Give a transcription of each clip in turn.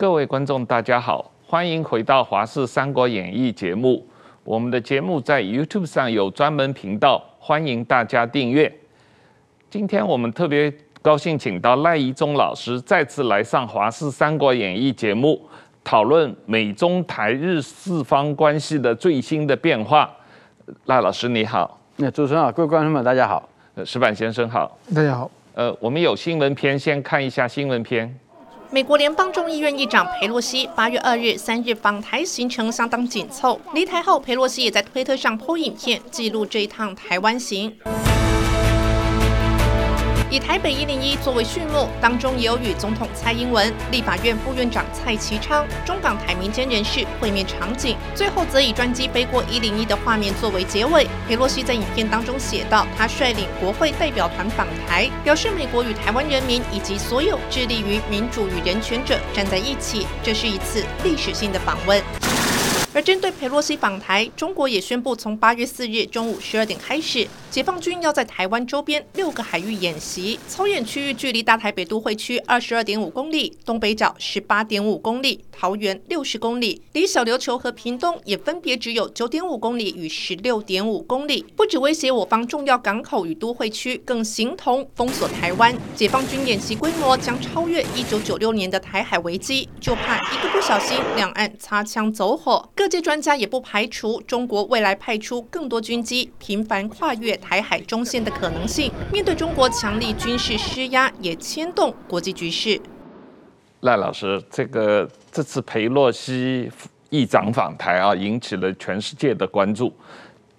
各位观众，大家好，欢迎回到《华视三国演义》节目。我们的节目在 YouTube 上有专门频道，欢迎大家订阅。今天我们特别高兴请到赖怡中老师再次来上《华视三国演义》节目，讨论美中台日四方关系的最新的变化。赖老师你好，那主持人好，各位观众们大家好，石板先生好，大家好。呃，我们有新闻篇，先看一下新闻篇。美国联邦众议院议长佩洛西八月二日、三日访台行程相当紧凑。离台后，佩洛西也在推特上 PO 影片，记录这一趟台湾行。以台北一零一作为序幕，当中也有与总统蔡英文、立法院副院长蔡其昌、中港台民间人士会面场景。最后则以专机飞过一零一的画面作为结尾。裴洛西在影片当中写道：“他率领国会代表团访台，表示美国与台湾人民以及所有致力于民主与人权者站在一起，这是一次历史性的访问。”而针对佩洛西访台，中国也宣布从八月四日中午十二点开始，解放军要在台湾周边六个海域演习，操演区域距离大台北都会区二十二点五公里，东北角十八点五公里，桃园六十公里，离小琉球和屏东也分别只有九点五公里与十六点五公里。不只威胁我方重要港口与都会区，更形同封锁台湾。解放军演习规模将超越一九九六年的台海危机，就怕一个不小心，两岸擦枪走火。各界专家也不排除中国未来派出更多军机频繁跨越台海中线的可能性。面对中国强力军事施压，也牵动国际局势。赖老师，这个这次裴洛西议长访台啊，引起了全世界的关注。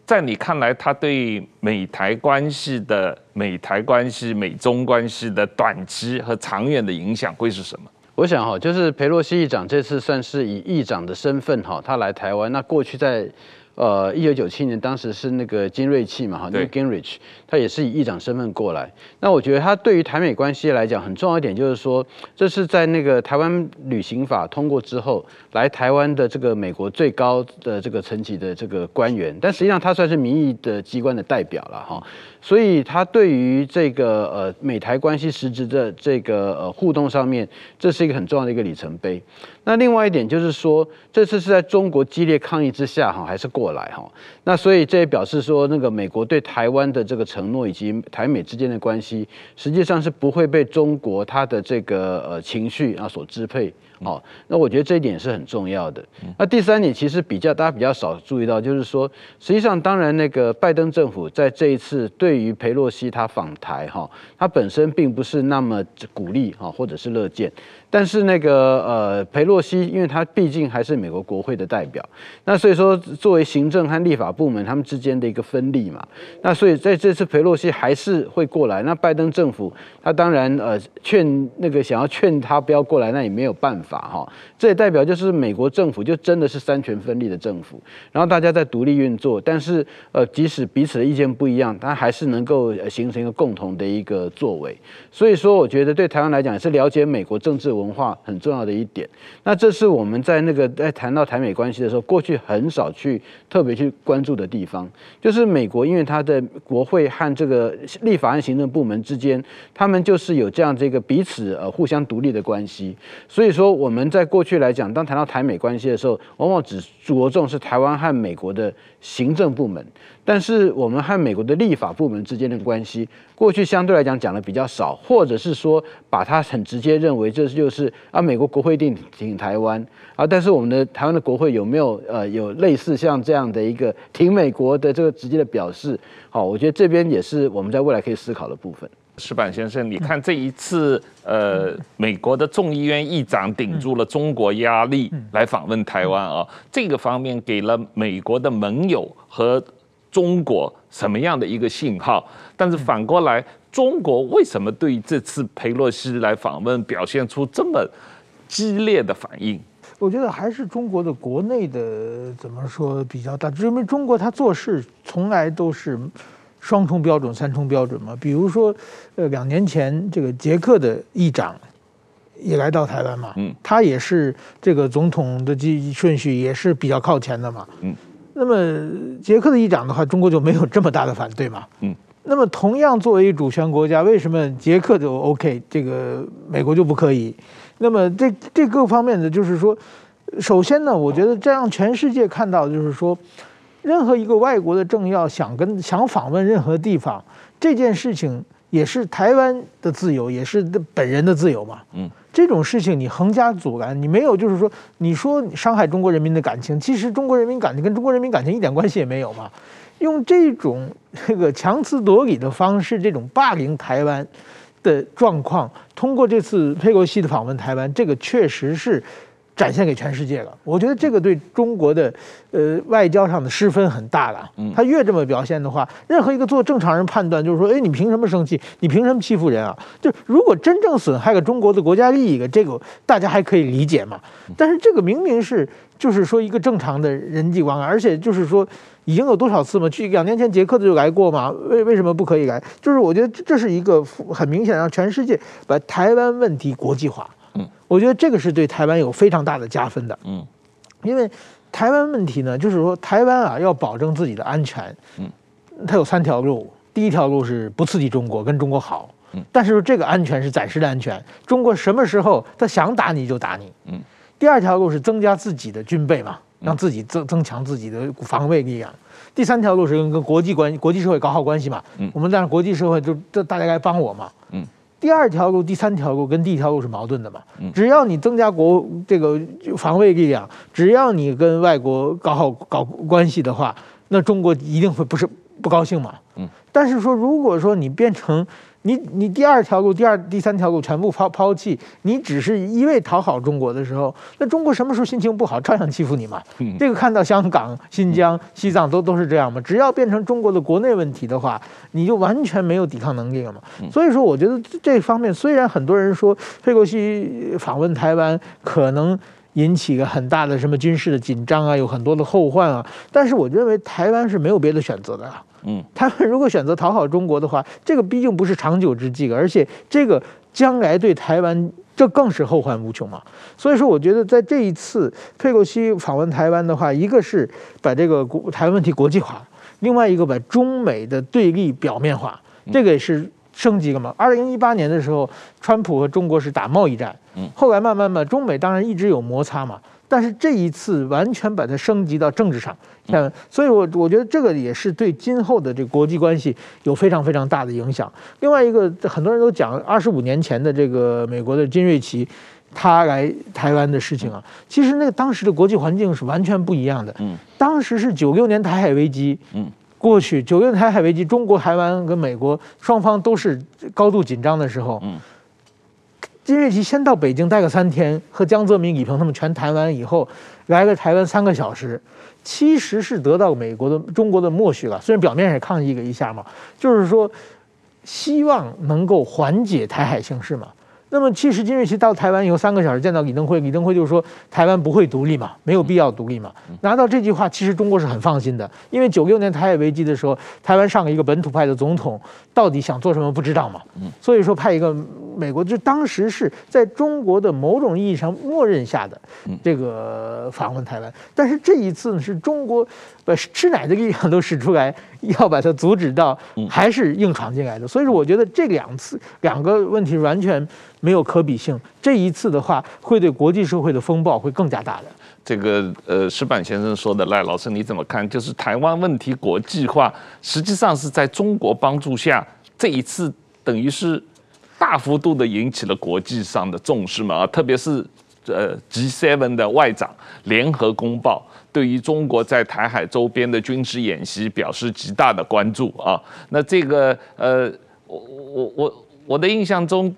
在你看来，他对美台关系的美台关系、美中关系的短期和长远的影响会是什么？我想哈，就是裴洛西议长这次算是以议长的身份哈，他来台湾。那过去在呃一九九七年，当时是那个金瑞气嘛哈，那个 Gingrich，他也是以议长身份过来。那我觉得他对于台美关系来讲很重要一点，就是说这是在那个台湾旅行法通过之后来台湾的这个美国最高的这个层级的这个官员，但实际上他算是民意的机关的代表了哈。所以他对于这个呃美台关系实质的这个呃互动上面，这是一个很重要的一个里程碑。那另外一点就是说，这次是在中国激烈抗议之下哈，还是过来哈。那所以这也表示说，那个美国对台湾的这个承诺以及台美之间的关系，实际上是不会被中国他的这个呃情绪啊所支配。好，那我觉得这一点是很重要的。那第三点其实比较大家比较少注意到，就是说，实际上当然那个拜登政府在这一次对于佩洛西他访台哈，他本身并不是那么鼓励哈，或者是乐见。但是那个呃，裴洛西，因为他毕竟还是美国国会的代表，那所以说作为行政和立法部门他们之间的一个分立嘛，那所以在这次裴洛西还是会过来。那拜登政府他当然呃劝那个想要劝他不要过来，那也没有办法哈。这也代表就是美国政府就真的是三权分立的政府，然后大家在独立运作，但是呃即使彼此的意见不一样，他还是能够形成一个共同的一个作为。所以说，我觉得对台湾来讲也是了解美国政治文化很重要的一点，那这是我们在那个在谈到台美关系的时候，过去很少去特别去关注的地方，就是美国因为它的国会和这个立法案行政部门之间，他们就是有这样这个彼此呃互相独立的关系，所以说我们在过去来讲，当谈到台美关系的时候，往往只着重是台湾和美国的行政部门。但是我们和美国的立法部门之间的关系，过去相对来讲讲的比较少，或者是说把它很直接认为这就是啊美国国会定挺台湾啊，但是我们的台湾的国会有没有呃有类似像这样的一个挺美国的这个直接的表示？好，我觉得这边也是我们在未来可以思考的部分。矢板先生，你看这一次呃美国的众议院议长顶住了中国压力来访问台湾啊，这个方面给了美国的盟友和中国什么样的一个信号？但是反过来，中国为什么对这次佩洛西来访问表现出这么激烈的反应？我觉得还是中国的国内的怎么说比较大，因为中国他做事从来都是双重标准、三重标准嘛。比如说，呃，两年前这个捷克的议长也来到台湾嘛，嗯，他也是这个总统的顺序也是比较靠前的嘛，嗯。那么捷克的议长的话，中国就没有这么大的反对嘛？嗯。那么同样作为主权国家，为什么捷克就 OK，这个美国就不可以？那么这这各方面的就是说，首先呢，我觉得这让全世界看到就是说，任何一个外国的政要想跟想访问任何地方，这件事情也是台湾的自由，也是本人的自由嘛。嗯。这种事情你横加阻拦，你没有就是说，你说你伤害中国人民的感情，其实中国人民感情跟中国人民感情一点关系也没有嘛。用这种这个强词夺理的方式，这种霸凌台湾的状况，通过这次佩洛西的访问台湾，这个确实是。展现给全世界了，我觉得这个对中国的呃外交上的失分很大了。他越这么表现的话，任何一个做正常人判断就是说，哎，你凭什么生气？你凭什么欺负人啊？就如果真正损害了中国的国家利益，这个大家还可以理解嘛。但是这个明明是就是说一个正常的人际关系，而且就是说已经有多少次嘛？去两年前捷克的就来过嘛？为为什么不可以来？就是我觉得这是一个很明显让全世界把台湾问题国际化。我觉得这个是对台湾有非常大的加分的，嗯，因为台湾问题呢，就是说台湾啊要保证自己的安全，嗯，它有三条路，第一条路是不刺激中国，跟中国好，嗯，但是这个安全是暂时的安全，中国什么时候他想打你就打你，嗯，第二条路是增加自己的军备嘛，让自己增增强自己的防卫力量，第三条路是跟跟国际关系、国际社会搞好关系嘛，嗯，我们让国际社会就这大家来帮我嘛，嗯。第二条路、第三条路跟第一条路是矛盾的嘛？只要你增加国这个防卫力量，只要你跟外国搞好搞关系的话，那中国一定会不是不高兴嘛？嗯。但是说，如果说你变成你你第二条路、第二第三条路全部抛抛弃，你只是一味讨好中国的时候，那中国什么时候心情不好，照样欺负你嘛。嗯，这个看到香港、新疆、西藏都都是这样嘛。只要变成中国的国内问题的话，你就完全没有抵抗能力了嘛。所以说，我觉得这方面虽然很多人说佩洛西访问台湾可能引起个很大的什么军事的紧张啊，有很多的后患啊，但是我认为台湾是没有别的选择的。嗯，他们如果选择讨好中国的话，这个毕竟不是长久之计，而且这个将来对台湾这更是后患无穷嘛。所以说，我觉得在这一次佩洛西访问台湾的话，一个是把这个国台湾问题国际化，另外一个把中美的对立表面化，这个也是升级了嘛。二零一八年的时候，川普和中国是打贸易战，嗯，后来慢慢嘛，中美当然一直有摩擦嘛。但是这一次完全把它升级到政治上，嗯，所以我我觉得这个也是对今后的这个国际关系有非常非常大的影响。另外一个，很多人都讲二十五年前的这个美国的金瑞奇，他来台湾的事情啊，其实那个当时的国际环境是完全不一样的。嗯，当时是九六年台海危机，嗯，过去九六年台海危机，中国台湾跟美国双方都是高度紧张的时候，嗯。金瑞奇先到北京待个三天，和江泽民、李鹏他们全谈完以后，来了台湾三个小时，其实是得到美国的、中国的默许了。虽然表面上也抗议了一下嘛，就是说希望能够缓解台海形势嘛。那么，其实金瑞奇到台湾以后三个小时见到李登辉，李登辉就说台湾不会独立嘛，没有必要独立嘛。拿到这句话，其实中国是很放心的，因为九六年台海危机的时候，台湾上了一个本土派的总统，到底想做什么不知道嘛。所以说派一个美国，就当时是在中国的某种意义上默认下的这个访问台湾，但是这一次呢，是中国把吃奶的力量都使出来，要把它阻止到，还是硬闯进来的。所以说，我觉得这两次两个问题完全。没有可比性，这一次的话，会对国际社会的风暴会更加大的。这个呃，石板先生说的，赖老师你怎么看？就是台湾问题国际化，实际上是在中国帮助下，这一次等于是大幅度的引起了国际上的重视嘛啊？特别是呃 G7 的外长联合公报，对于中国在台海周边的军事演习表示极大的关注啊。那这个呃，我我我我的印象中。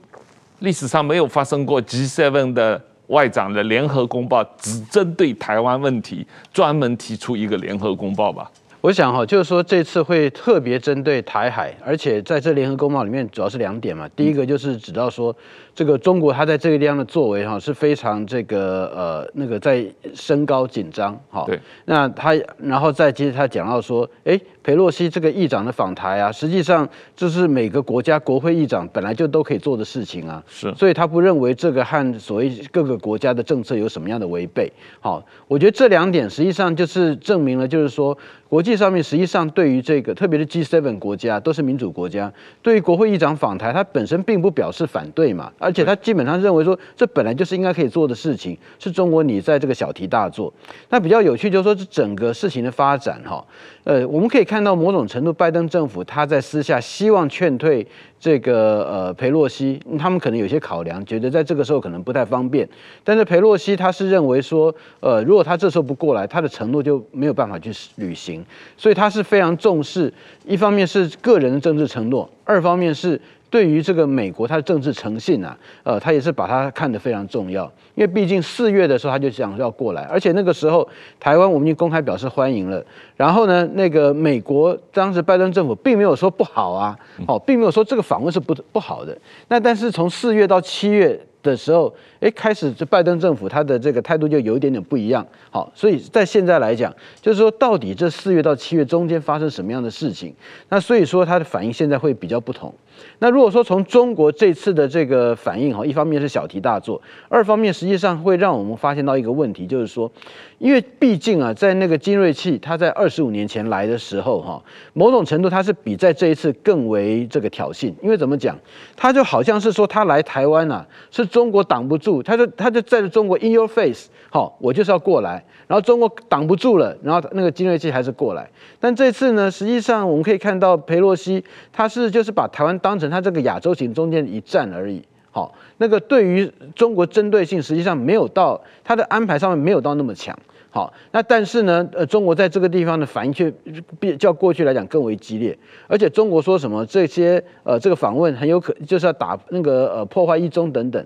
历史上没有发生过 G7 的外长的联合公报，只针对台湾问题专门提出一个联合公报吧？我想哈，就是说这次会特别针对台海，而且在这联合公报里面主要是两点嘛。第一个就是指到说，这个中国它在这个地方的作为哈是非常这个呃那个在升高紧张哈。对。那他然后再接着他讲到说，哎。裴洛西这个议长的访台啊，实际上这是每个国家国会议长本来就都可以做的事情啊，是，所以他不认为这个和所谓各个国家的政策有什么样的违背。好，我觉得这两点实际上就是证明了，就是说国际际上面实际上对于这个，特别是 G7 国家都是民主国家，对于国会议长访台，他本身并不表示反对嘛，而且他基本上认为说，这本来就是应该可以做的事情，是中国你在这个小题大做。那比较有趣就是说，这整个事情的发展哈，呃，我们可以看看到某种程度，拜登政府他在私下希望劝退。这个呃，裴洛西，他们可能有些考量，觉得在这个时候可能不太方便。但是裴洛西他是认为说，呃，如果他这时候不过来，他的承诺就没有办法去履行，所以他是非常重视，一方面是个人的政治承诺，二方面是。对于这个美国，他的政治诚信啊，呃，他也是把它看得非常重要，因为毕竟四月的时候他就想要过来，而且那个时候台湾我们已经公开表示欢迎了，然后呢，那个美国当时拜登政府并没有说不好啊，哦，并没有说这个访问是不不好的，那但是从四月到七月。的时候，哎，开始这拜登政府他的这个态度就有一点点不一样。好，所以在现在来讲，就是说到底这四月到七月中间发生什么样的事情？那所以说他的反应现在会比较不同。那如果说从中国这次的这个反应哈，一方面是小题大做，二方面实际上会让我们发现到一个问题，就是说，因为毕竟啊，在那个金瑞气他在二十五年前来的时候哈，某种程度它是比在这一次更为这个挑衅，因为怎么讲，他就好像是说他来台湾啊是。中国挡不住，他就他就在中国 in your face，好，我就是要过来，然后中国挡不住了，然后那个金瑞气还是过来。但这次呢，实际上我们可以看到，裴洛西他是就是把台湾当成他这个亚洲行中间一站而已，好，那个对于中国针对性实际上没有到他的安排上面没有到那么强。好，那但是呢，呃，中国在这个地方的反应却比较过去来讲更为激烈，而且中国说什么这些呃这个访问很有可就是要打那个呃破坏一中等等，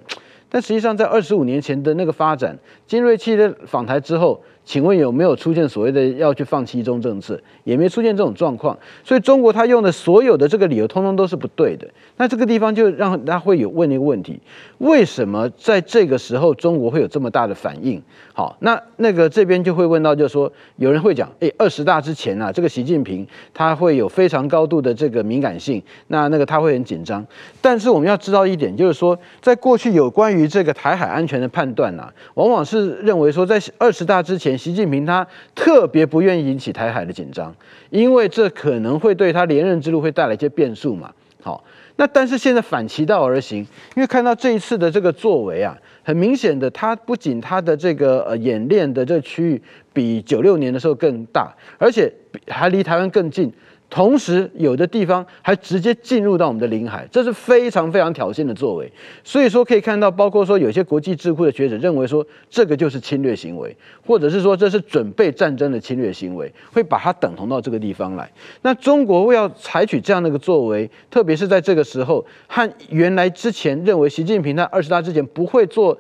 但实际上在二十五年前的那个发展，金瑞气的访台之后。请问有没有出现所谓的要去放弃一中政策？也没出现这种状况，所以中国他用的所有的这个理由，通通都是不对的。那这个地方就让他会有问一个问题：为什么在这个时候中国会有这么大的反应？好，那那个这边就会问到，就是说有人会讲，诶，二十大之前啊，这个习近平他会有非常高度的这个敏感性，那那个他会很紧张。但是我们要知道一点，就是说在过去有关于这个台海安全的判断啊，往往是认为说在二十大之前。习近平他特别不愿意引起台海的紧张，因为这可能会对他连任之路会带来一些变数嘛。好，那但是现在反其道而行，因为看到这一次的这个作为啊，很明显的，他不仅他的这个呃演练的这个区域比九六年的时候更大，而且还离台湾更近。同时，有的地方还直接进入到我们的领海，这是非常非常挑衅的作为。所以说，可以看到，包括说有些国际智库的学者认为说，这个就是侵略行为，或者是说这是准备战争的侵略行为，会把它等同到这个地方来。那中国为要采取这样的一个作为，特别是在这个时候，和原来之前认为习近平在二十大之前不会做。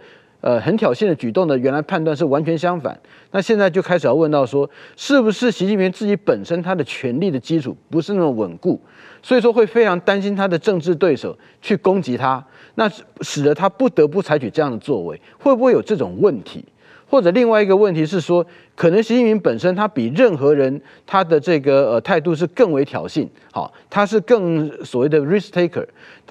呃，很挑衅的举动呢原来判断是完全相反，那现在就开始要问到说，是不是习近平自己本身他的权力的基础不是那么稳固，所以说会非常担心他的政治对手去攻击他，那使得他不得不采取这样的作为，会不会有这种问题？或者另外一个问题是说，可能习近平本身他比任何人他的这个呃态度是更为挑衅，好，他是更所谓的 risk taker，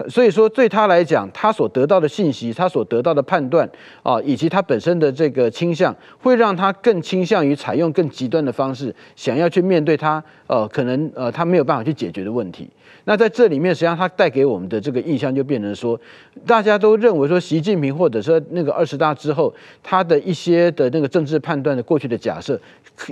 所以说对他来讲，他所得到的信息，他所得到的判断啊，以及他本身的这个倾向，会让他更倾向于采用更极端的方式，想要去面对他呃可能呃他没有办法去解决的问题。那在这里面，实际上他带给我们的这个印象就变成说，大家都认为说习近平或者说那个二十大之后，他的一些的那个政治判断的过去的假假设，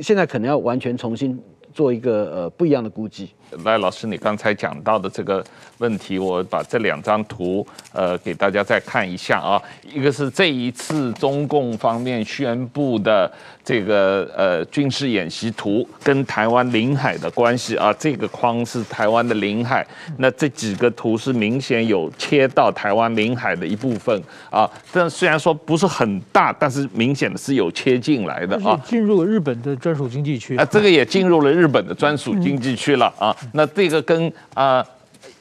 现在可能要完全重新做一个呃不一样的估计。赖老师，你刚才讲到的这个问题，我把这两张图呃给大家再看一下啊。一个是这一次中共方面宣布的这个呃军事演习图，跟台湾领海的关系啊。这个框是台湾的领海，那这几个图是明显有切到台湾领海的一部分啊。但虽然说不是很大，但是明显的是有切进来的啊。进入了日本的专属经济区啊，这个也进入了日本的专属经济区了啊。那这个跟啊，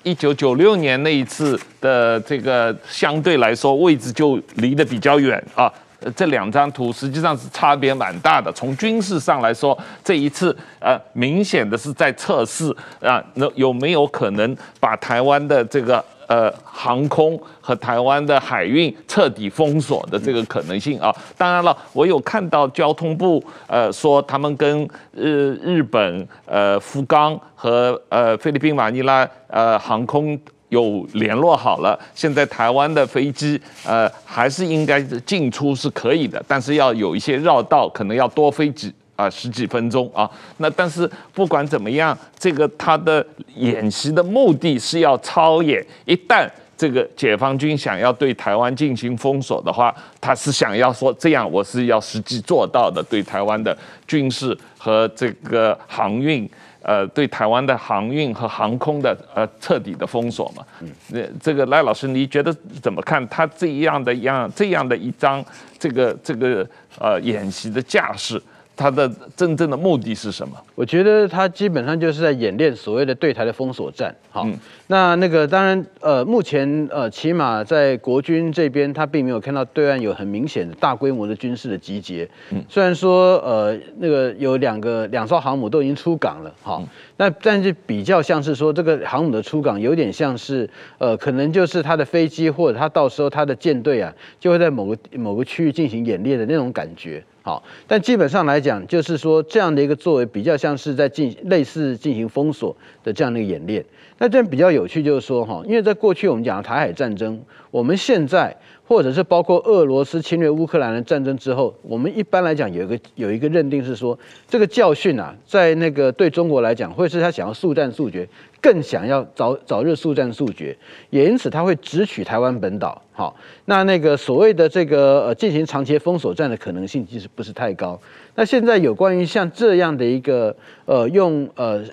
一九九六年那一次的这个相对来说位置就离得比较远啊。这两张图实际上是差别蛮大的。从军事上来说，这一次呃，明显的是在测试啊，那有没有可能把台湾的这个。呃航空和台湾的海运彻底封锁的这个可能性啊。当然了，我有看到交通部呃说他们跟日日本呃福冈和呃菲律宾马尼拉呃航空。有联络好了，现在台湾的飞机，呃，还是应该进出是可以的，但是要有一些绕道，可能要多飞几啊、呃、十几分钟啊。那但是不管怎么样，这个他的演习的目的是要操演，一旦这个解放军想要对台湾进行封锁的话，他是想要说这样，我是要实际做到的，对台湾的军事和这个航运。呃，对台湾的航运和航空的呃彻底的封锁嘛，嗯，那这个赖老师，你觉得怎么看？他这样的样这样的一张这个这个呃演习的架势？他的真正的目的是什么？我觉得他基本上就是在演练所谓的对台的封锁战。好，嗯、那那个当然，呃，目前呃，起码在国军这边，他并没有看到对岸有很明显的大规模的军事的集结。嗯，虽然说呃，那个有两个两艘航母都已经出港了。好，嗯、那但是比较像是说，这个航母的出港有点像是呃，可能就是他的飞机或者他到时候他的舰队啊，就会在某个某个区域进行演练的那种感觉。好，但基本上来讲，就是说这样的一个作为比较像是在进类似进行封锁的这样的一个演练。那这样比较有趣，就是说哈，因为在过去我们讲台海战争，我们现在。或者是包括俄罗斯侵略乌克兰的战争之后，我们一般来讲有一个有一个认定是说，这个教训啊，在那个对中国来讲，会是他想要速战速决，更想要早早日速战速决，也因此他会直取台湾本岛。好，那那个所谓的这个呃进行长期封锁战的可能性其实不是太高。那现在有关于像这样的一个呃用呃。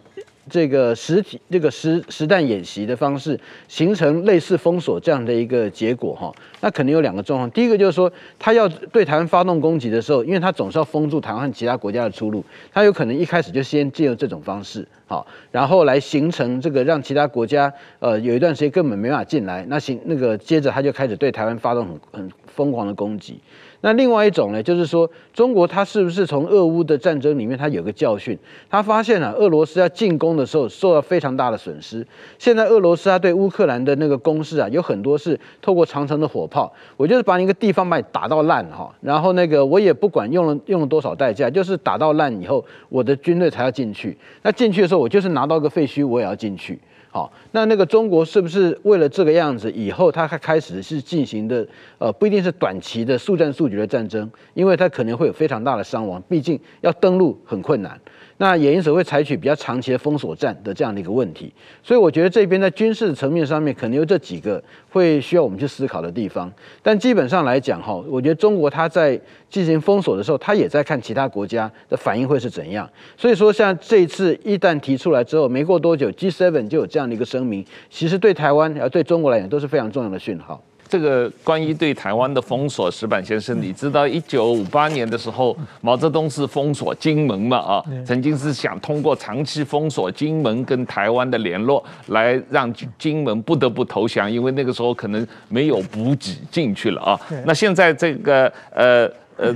这个实体这个实实弹演习的方式，形成类似封锁这样的一个结果哈，那肯定有两个状况。第一个就是说，他要对台湾发动攻击的时候，因为他总是要封住台湾和其他国家的出路，他有可能一开始就先借用这种方式，好，然后来形成这个让其他国家呃有一段时间根本没办法进来，那行那个接着他就开始对台湾发动很很疯狂的攻击。那另外一种呢，就是说中国它是不是从俄乌的战争里面它有个教训？他发现啊，俄罗斯要进攻的时候受到非常大的损失。现在俄罗斯它对乌克兰的那个攻势啊，有很多是透过长城的火炮，我就是把你一个地方把你打到烂哈，然后那个我也不管用了用了多少代价，就是打到烂以后，我的军队才要进去。那进去的时候，我就是拿到个废墟，我也要进去。好，那那个中国是不是为了这个样子，以后他开始是进行的，呃，不一定是短期的速战速决的战争，因为它可能会有非常大的伤亡，毕竟要登陆很困难。那也因此会采取比较长期的封锁战的这样的一个问题，所以我觉得这边在军事层面上面可能有这几个会需要我们去思考的地方。但基本上来讲哈，我觉得中国它在进行封锁的时候，它也在看其他国家的反应会是怎样。所以说像这一次一旦提出来之后，没过多久 G7 就有这样的一个声明，其实对台湾而对中国来讲都是非常重要的讯号。这个关于对台湾的封锁，石板先生，你知道一九五八年的时候，毛泽东是封锁金门嘛？啊，曾经是想通过长期封锁金门跟台湾的联络，来让金门不得不投降，因为那个时候可能没有补给进去了啊。那现在这个呃呃，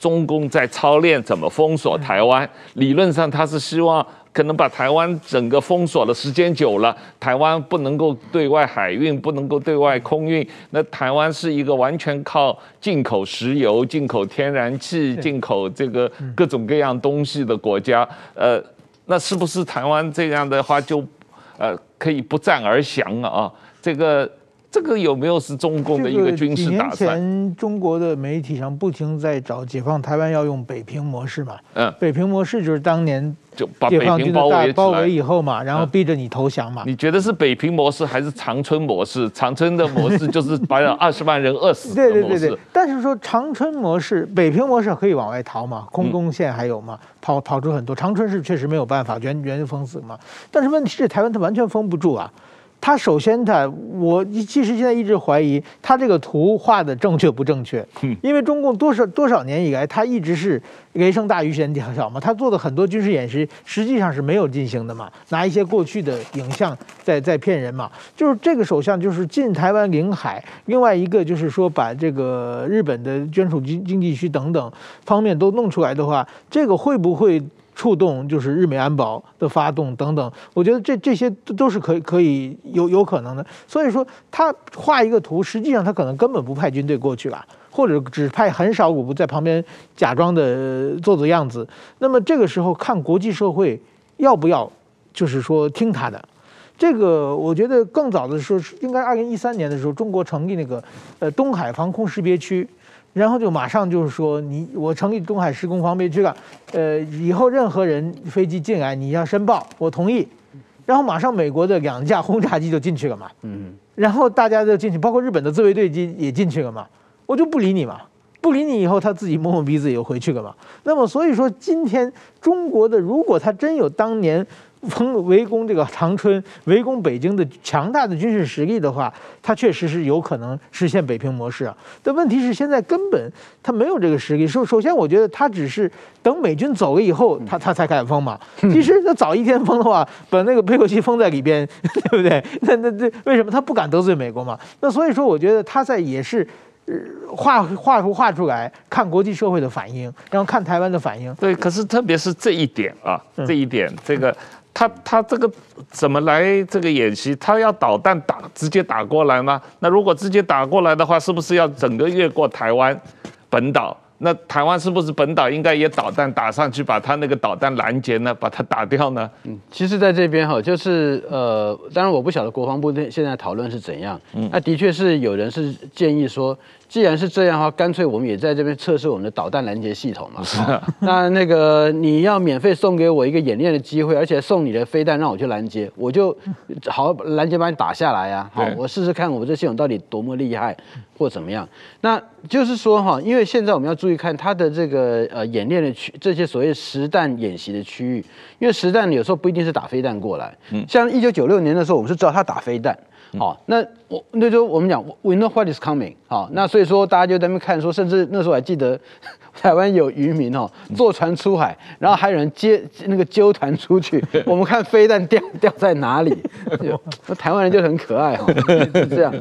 中共在操练怎么封锁台湾，理论上他是希望。可能把台湾整个封锁的时间久了，台湾不能够对外海运，不能够对外空运。那台湾是一个完全靠进口石油、进口天然气、进口这个各种各样东西的国家。呃，那是不是台湾这样的话就呃可以不战而降啊？这个。这个有没有是中共的一个军事打算？前，中国的媒体上不停在找解放台湾要用北平模式嘛？嗯，北平模式就是当年就把解放军包围包围以后嘛，然后逼着你投降嘛。你觉得是北平模式还是长春模式？长春的模式就是把二十万人饿死。对对对对。但是说长春模式、北平模式可以往外逃嘛？空中线还有嘛？跑跑出很多。长春是确实没有办法，原原封死嘛。但是问题是台湾它完全封不住啊。他首先，他我其实现在一直怀疑他这个图画的正确不正确，因为中共多少多少年以来，他一直是雷声大雨点小嘛，他做的很多军事演习实际上是没有进行的嘛，拿一些过去的影像在在骗人嘛，就是这个首相就是进台湾领海，另外一个就是说把这个日本的专属经经济区等等方面都弄出来的话，这个会不会？触动就是日美安保的发动等等，我觉得这这些都都是可以可以有有可能的。所以说他画一个图，实际上他可能根本不派军队过去了，或者只派很少股部在旁边假装的做做样子。那么这个时候看国际社会要不要，就是说听他的。这个我觉得更早的时候是，应该二零一三年的时候，中国成立那个呃东海防空识别区。然后就马上就是说，你我成立东海施工防备区了，呃，以后任何人飞机进来，你要申报，我同意。然后马上美国的两架轰炸机就进去了嘛，嗯，然后大家就进去，包括日本的自卫队机也进去了嘛，我就不理你嘛，不理你以后他自己摸摸鼻子也回去了嘛。那么所以说，今天中国的如果他真有当年。围围攻这个长春、围攻北京的强大的军事实力的话，他确实是有可能实现北平模式啊。但问题是现在根本他没有这个实力。首首先，我觉得他只是等美军走了以后，他他才敢封嘛。其实他早一天封的话，把那个佩洛西封在里边，对不对？那那这为什么他不敢得罪美国嘛？那所以说，我觉得他在也是画画出画出来，看国际社会的反应，然后看台湾的反应。对，可是特别是这一点啊，这一点这个。他他这个怎么来这个演习？他要导弹打直接打过来吗？那如果直接打过来的话，是不是要整个越过台湾本岛？那台湾是不是本岛应该也导弹打上去，把他那个导弹拦截呢？把它打掉呢？嗯，其实在这边哈，就是呃，当然我不晓得国防部现在讨论是怎样。嗯，那的确是有人是建议说。既然是这样的话，干脆我们也在这边测试我们的导弹拦截系统嘛。那那个你要免费送给我一个演练的机会，而且送你的飞弹让我去拦截，我就好拦截把你打下来啊。好，我试试看我们这系统到底多么厉害或怎么样。那就是说哈，因为现在我们要注意看它的这个呃演练的区，这些所谓实弹演习的区域，因为实弹有时候不一定是打飞弹过来。嗯像一九九六年的时候，我们是知道他打飞弹。好，那我那时候我们讲，we know what is coming。好，那所以说大家就在那边看，说甚至那时候还记得。台湾有渔民哦，坐船出海，然后还有人接那个揪团出去。我们看飞弹掉掉在哪里，那台湾人就很可爱哈，是这样。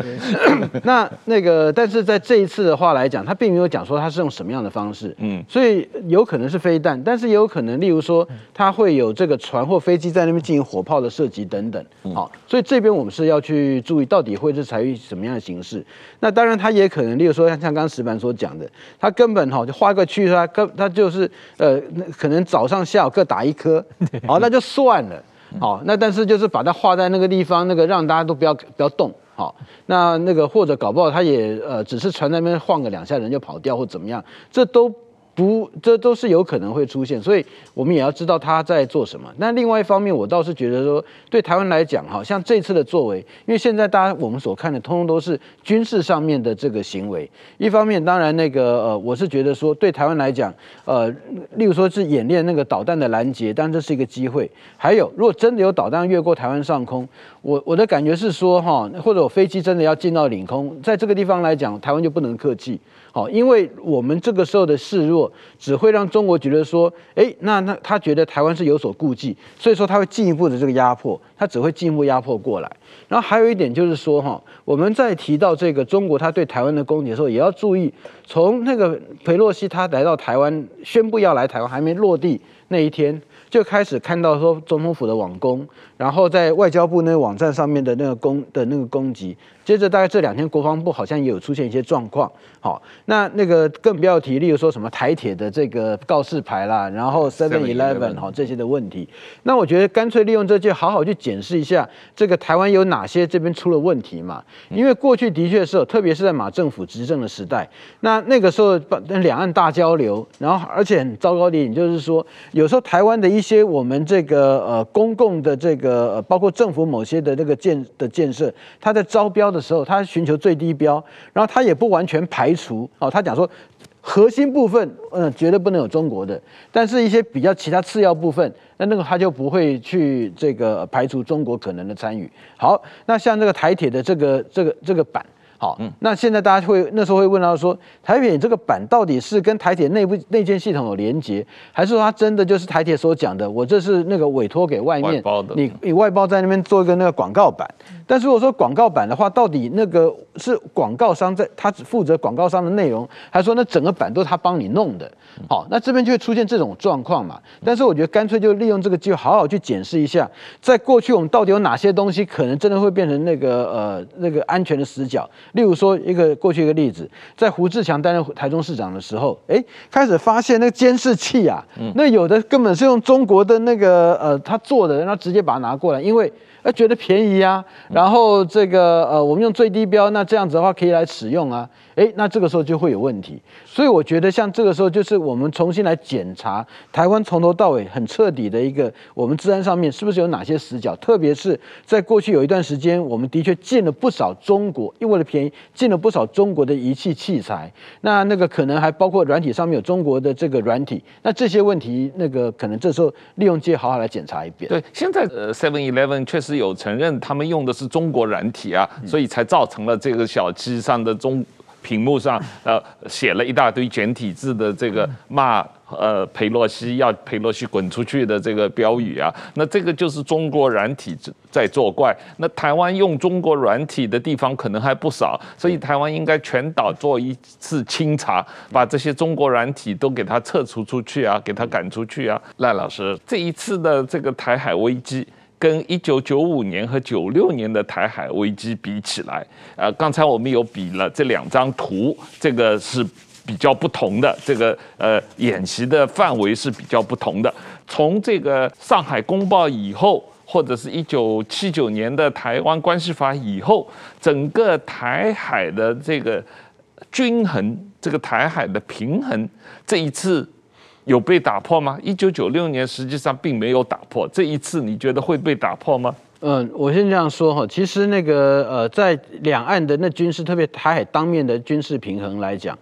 那那个，但是在这一次的话来讲，他并没有讲说他是用什么样的方式，嗯，所以有可能是飞弹，但是也有可能，例如说他会有这个船或飞机在那边进行火炮的射击等等。好，所以这边我们是要去注意到底会是采取什么样的形式。那当然，他也可能，例如说像像刚石板所讲的，他根本哈就画个。区他，根他就是呃，可能早上下午各打一颗，好，那就算了，好，那但是就是把它画在那个地方，那个让大家都不要不要动，好，那那个或者搞不好他也呃，只是船那边晃个两下，人就跑掉或怎么样，这都。不，这都是有可能会出现，所以我们也要知道他在做什么。那另外一方面，我倒是觉得说，对台湾来讲，哈，像这次的作为，因为现在大家我们所看的，通通都是军事上面的这个行为。一方面，当然那个呃，我是觉得说，对台湾来讲，呃，例如说是演练那个导弹的拦截，当然这是一个机会。还有，如果真的有导弹越过台湾上空，我我的感觉是说，哈，或者我飞机真的要进到领空，在这个地方来讲，台湾就不能客气。好，因为我们这个时候的示弱，只会让中国觉得说，哎，那那他觉得台湾是有所顾忌，所以说他会进一步的这个压迫，他只会进一步压迫过来。然后还有一点就是说，哈，我们在提到这个中国他对台湾的攻击的时候，也要注意，从那个裴洛西他来到台湾，宣布要来台湾，还没落地那一天，就开始看到说总统府的网攻，然后在外交部那个网站上面的那个攻的那个攻击。接着大概这两天，国防部好像也有出现一些状况。好，那那个更不要提，例如说什么台铁的这个告示牌啦，然后 Seven Eleven 哈这些的问题。那我觉得干脆利用这句，好好去检视一下这个台湾有哪些这边出了问题嘛。因为过去的确是，特别是在马政府执政的时代，那那个时候两岸大交流，然后而且很糟糕的一点就是说，有时候台湾的一一些我们这个呃公共的这个呃包括政府某些的这个建的建设，它在招标的。时候，他寻求最低标，然后他也不完全排除哦。他讲说，核心部分嗯绝对不能有中国的，但是一些比较其他次要部分，那那个他就不会去这个排除中国可能的参与。好，那像这个台铁的这个这个这个板。好，那现在大家会那时候会问到说，台铁这个板到底是跟台铁内部内建系统有连接，还是说它真的就是台铁所讲的，我这是那个委托给外面，你你外包在那边做一个那个广告板？但是如果说广告版的话，到底那个是广告商在他只负责广告商的内容，还是说那整个版都是他帮你弄的？好，那这边就会出现这种状况嘛。但是我觉得干脆就利用这个机会，好好去检视一下，在过去我们到底有哪些东西可能真的会变成那个呃那个安全的死角。例如说一个过去一个例子，在胡志强担任台中市长的时候，哎，开始发现那个监视器啊，那有的根本是用中国的那个呃他做的，然后直接把它拿过来，因为。呃，觉得便宜啊，然后这个呃，我们用最低标，那这样子的话可以来使用啊。诶，那这个时候就会有问题，所以我觉得像这个时候，就是我们重新来检查台湾从头到尾很彻底的一个我们治安上面是不是有哪些死角，特别是在过去有一段时间，我们的确进了不少中国，因为为了便宜进了不少中国的仪器器材，那那个可能还包括软体上面有中国的这个软体，那这些问题那个可能这时候利用机好好来检查一遍。对，现在呃，Seven Eleven 确实有承认他们用的是中国软体啊，所以才造成了这个小鸡上的中。屏幕上呃写了一大堆简体字的这个骂呃佩洛西要佩洛西滚出去的这个标语啊，那这个就是中国软体在作怪。那台湾用中国软体的地方可能还不少，所以台湾应该全岛做一次清查，把这些中国软体都给它撤除出去啊，给它赶出去啊。赖老师，这一次的这个台海危机。跟一九九五年和九六年的台海危机比起来，呃，刚才我们有比了这两张图，这个是比较不同的，这个呃演习的范围是比较不同的。从这个上海公报以后，或者是一九七九年的台湾关系法以后，整个台海的这个均衡，这个台海的平衡，这一次。有被打破吗？一九九六年实际上并没有打破，这一次你觉得会被打破吗？嗯，我先这样说哈，其实那个呃，在两岸的那军事，特别台海当面的军事平衡来讲，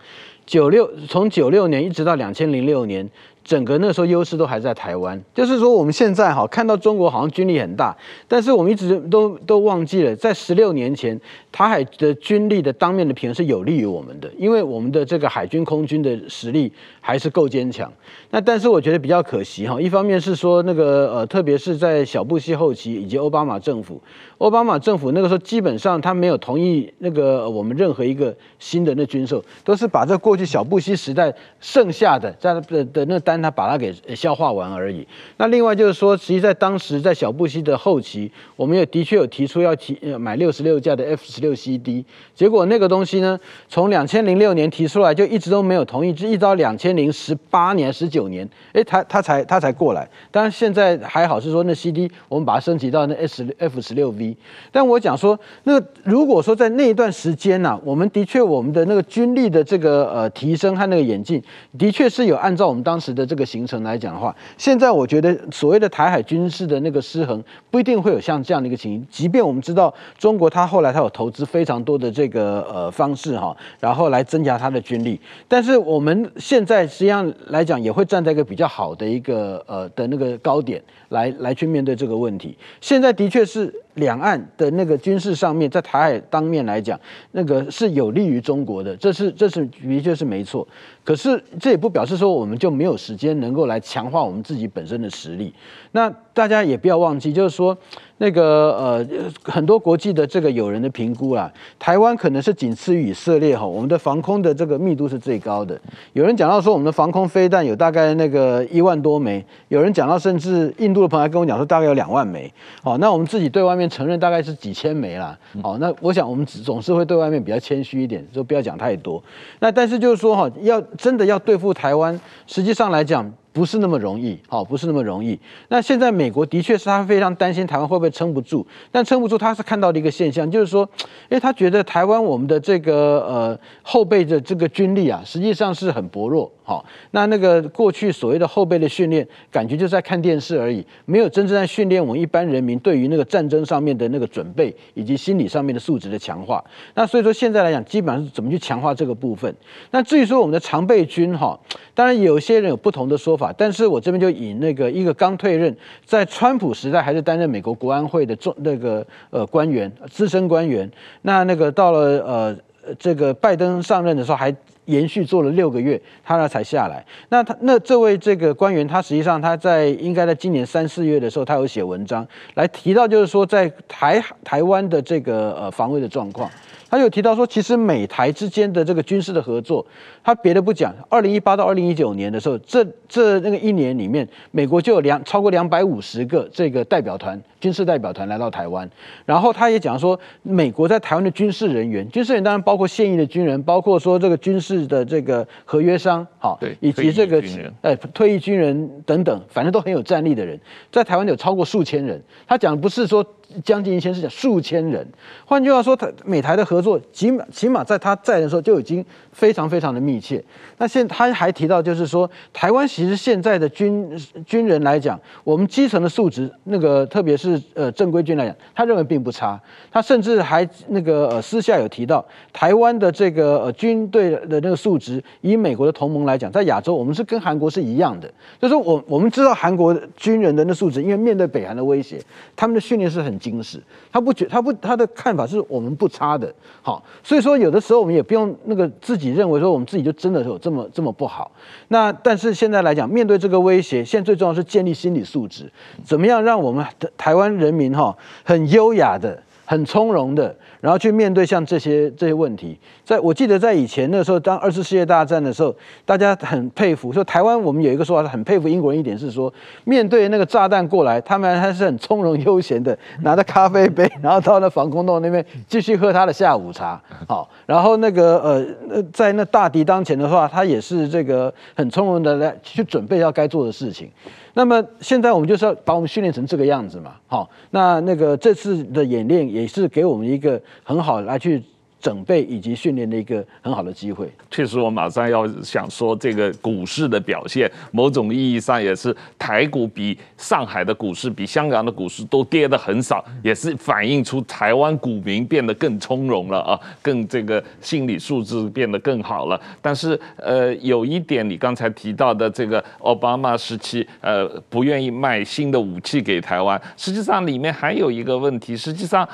九六从九六年一直到两千零六年。整个那时候优势都还在台湾，就是说我们现在哈看到中国好像军力很大，但是我们一直都都忘记了，在十六年前台海的军力的当面的平衡是有利于我们的，因为我们的这个海军空军的实力还是够坚强。那但是我觉得比较可惜哈，一方面是说那个呃，特别是在小布希后期以及奥巴马政府，奥巴马政府那个时候基本上他没有同意那个我们任何一个新的那军售，都是把这过去小布希时代剩下的在的的那单。他把它给消化完而已。那另外就是说，其实在当时在小布希的后期，我们也的确有提出要提买六十六架的 F 十六 CD，结果那个东西呢，从两千零六年提出来就一直都没有同意，一直到两千零十八年、十九年，哎，他他才他才过来。当然现在还好是说那 CD 我们把它升级到那 S F 十六 V。但我讲说，那如果说在那一段时间呢、啊，我们的确我们的那个军力的这个呃提升和那个演进，的确是有按照我们当时的。这个行程来讲的话，现在我觉得所谓的台海军事的那个失衡，不一定会有像这样的一个情形。即便我们知道中国它后来它有投资非常多的这个呃方式哈，然后来增加它的军力，但是我们现在实际上来讲，也会站在一个比较好的一个呃的那个高点来来去面对这个问题。现在的确是。两岸的那个军事上面，在台海当面来讲，那个是有利于中国的，这是这是的确是没错。可是这也不表示说我们就没有时间能够来强化我们自己本身的实力。那大家也不要忘记，就是说。那个呃，很多国际的这个友人的评估啦，台湾可能是仅次于以色列哈，我们的防空的这个密度是最高的。有人讲到说，我们的防空飞弹有大概那个一万多枚，有人讲到甚至印度的朋友还跟我讲说，大概有两万枚。好，那我们自己对外面承认大概是几千枚啦。好，那我想我们总是会对外面比较谦虚一点，就不要讲太多。那但是就是说哈，要真的要对付台湾，实际上来讲。不是那么容易，好，不是那么容易。那现在美国的确是他非常担心台湾会不会撑不住，但撑不住他是看到的一个现象，就是说，诶，他觉得台湾我们的这个呃后备的这个军力啊，实际上是很薄弱，好，那那个过去所谓的后备的训练，感觉就是在看电视而已，没有真正在训练我们一般人民对于那个战争上面的那个准备以及心理上面的素质的强化。那所以说现在来讲，基本上是怎么去强化这个部分？那至于说我们的常备军哈，当然有些人有不同的说法。但是我这边就以那个一个刚退任，在川普时代还是担任美国国安会的重那个呃官员资深官员，那那个到了呃这个拜登上任的时候还延续做了六个月，他呢才下来。那他那这位这个官员，他实际上他在应该在今年三四月的时候，他有写文章来提到，就是说在台台湾的这个呃防卫的状况。他有提到说，其实美台之间的这个军事的合作，他别的不讲，二零一八到二零一九年的时候，这这那个一年里面，美国就有两超过两百五十个这个代表团，军事代表团来到台湾。然后他也讲说，美国在台湾的军事人员，军事人员当然包括现役的军人，包括说这个军事的这个合约商，好，对，以及这个呃退役军人等等，反正都很有战力的人，在台湾有超过数千人。他讲的不是说。将近一千，是讲数千人。换句话说，他美台的合作，起码起码在他在的时候就已经非常非常的密切。那现他还提到，就是说，台湾其实现在的军军人来讲，我们基层的素质，那个特别是呃正规军来讲，他认为并不差。他甚至还那个呃私下有提到，台湾的这个呃军队的那个素质，以美国的同盟来讲，在亚洲我们是跟韩国是一样的。就是我我们知道韩国军人的那素质，因为面对北韩的威胁，他们的训练是很。精神，他不觉他不他的看法是我们不差的，好，所以说有的时候我们也不用那个自己认为说我们自己就真的有这么这么不好。那但是现在来讲，面对这个威胁，现在最重要是建立心理素质，怎么样让我们的台湾人民哈很优雅的。很从容的，然后去面对像这些这些问题。在我记得在以前那时候，当二次世界大战的时候，大家很佩服说台湾，我们有一个说法是很佩服英国人一点是说，面对那个炸弹过来，他们还是很从容悠闲的 拿着咖啡杯，然后到那防空洞那边继续喝他的下午茶。好，然后那个呃在那大敌当前的话，他也是这个很从容的来去准备要该做的事情。那么现在我们就是要把我们训练成这个样子嘛，好，那那个这次的演练也是给我们一个很好来去。准备以及训练的一个很好的机会。确实，我马上要想说，这个股市的表现，某种意义上也是台股比上海的股市、比香港的股市都跌得很少，也是反映出台湾股民变得更从容了啊，更这个心理素质变得更好了。但是，呃，有一点你刚才提到的这个奥巴马时期，呃，不愿意卖新的武器给台湾，实际上里面还有一个问题，实际上。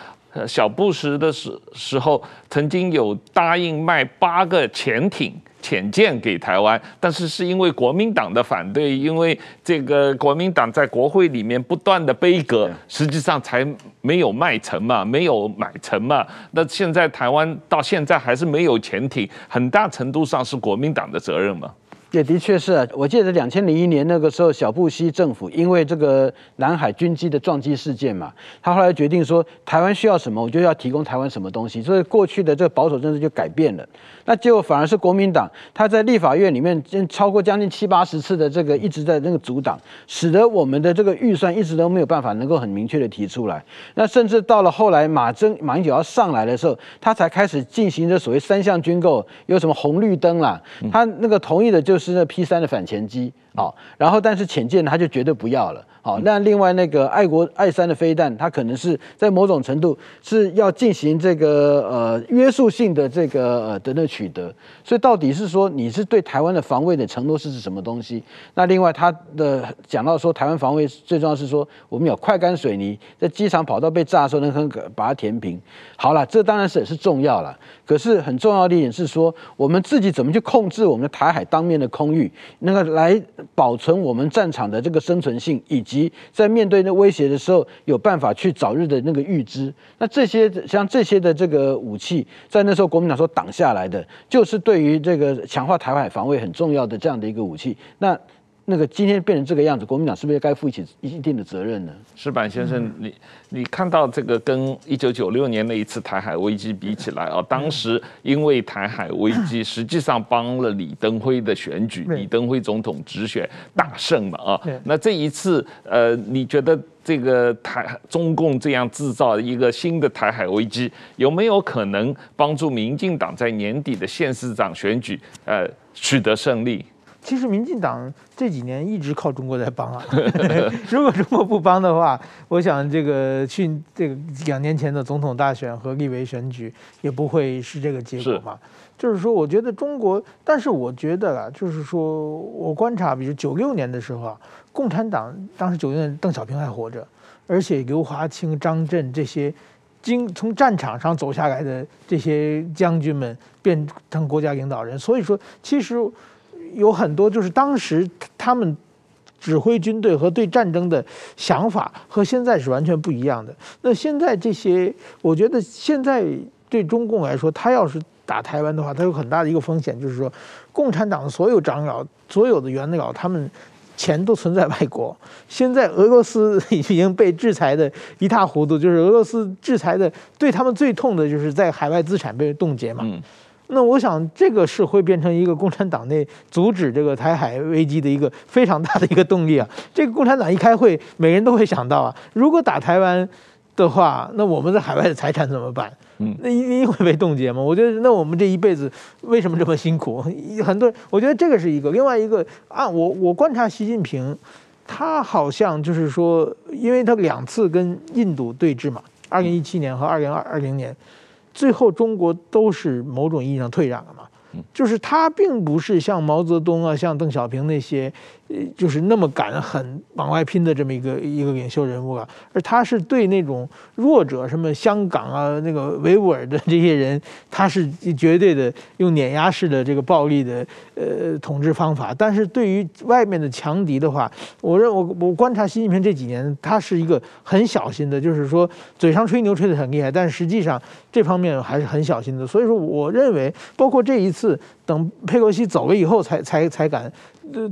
小布什的时时候，曾经有答应卖八个潜艇、潜舰给台湾，但是是因为国民党的反对，因为这个国民党在国会里面不断的杯葛，实际上才没有卖成嘛，没有买成嘛。那现在台湾到现在还是没有潜艇，很大程度上是国民党的责任嘛。也的确是啊，我记得两千零一年那个时候，小布希政府因为这个南海军机的撞击事件嘛，他后来决定说，台湾需要什么，我就要提供台湾什么东西，所以过去的这个保守政策就改变了。那结果反而是国民党，他在立法院里面超过将近七八十次的这个一直在那个阻挡，使得我们的这个预算一直都没有办法能够很明确的提出来。那甚至到了后来马政马英九要上来的时候，他才开始进行这所谓三项军购，有什么红绿灯啦，他那个同意的就是那 P 三的反潜机，好，然后但是潜舰他就绝对不要了。好，那另外那个爱国爱三的飞弹，它可能是在某种程度是要进行这个呃约束性的这个呃的那取得，所以到底是说你是对台湾的防卫的承诺是是什么东西？那另外他的讲到说台湾防卫最重要是说我们有快干水泥，在机场跑道被炸的时候能很把它填平。好了，这当然是也是重要了，可是很重要的一点是说我们自己怎么去控制我们的台海当面的空域，那个来保存我们战场的这个生存性以及。在面对那威胁的时候，有办法去早日的那个预知。那这些像这些的这个武器，在那时候国民党所挡下来的，就是对于这个强化台海防卫很重要的这样的一个武器。那。那个今天变成这个样子，国民党是不是该负起一定的责任呢？石板先生，你你看到这个跟一九九六年那一次台海危机比起来啊，当时因为台海危机，实际上帮了李登辉的选举，李登辉总统直选大胜嘛啊。那这一次，呃，你觉得这个台中共这样制造一个新的台海危机，有没有可能帮助民进党在年底的县市长选举，呃，取得胜利？其实民进党这几年一直靠中国在帮啊，如果中国不帮的话，我想这个去这个两年前的总统大选和立委选举也不会是这个结果嘛。就是说，我觉得中国，但是我觉得啊，就是说我观察，比如九六年的时候啊，共产党当时九六年邓小平还活着，而且刘华清、张震这些经从战场上走下来的这些将军们变成国家领导人。所以说，其实有很多就是当时他们指挥军队和对战争的想法和现在是完全不一样的。那现在这些，我觉得现在对中共来说，他要是打台湾的话，他有很大的一个风险，就是说，共产党的所有长老、所有的元老，他们钱都存在外国。现在俄罗斯已经被制裁的一塌糊涂，就是俄罗斯制裁的对他们最痛的就是在海外资产被冻结嘛。那我想，这个是会变成一个共产党内阻止这个台海危机的一个非常大的一个动力啊。这个共产党一开会，每人都会想到啊，如果打台湾的话，那我们在海外的财产怎么办？嗯，那一定会被冻结吗？我觉得，那我们这一辈子为什么这么辛苦？很多人，我觉得这个是一个。另外一个啊，我我观察习近平，他好像就是说，因为他两次跟印度对峙嘛，二零一七年和二零二零年，最后中国都是某种意义上退让了嘛。就是他并不是像毛泽东啊，像邓小平那些，呃，就是那么敢狠往外拼的这么一个一个领袖人物啊，而他是对那种弱者，什么香港啊，那个维吾尔的这些人，他是绝对的用碾压式的这个暴力的呃统治方法。但是对于外面的强敌的话，我认我我观察习近平这几年，他是一个很小心的，就是说嘴上吹牛吹得很厉害，但实际上这方面还是很小心的。所以说，我认为包括这一次。等佩洛西走了以后才才才敢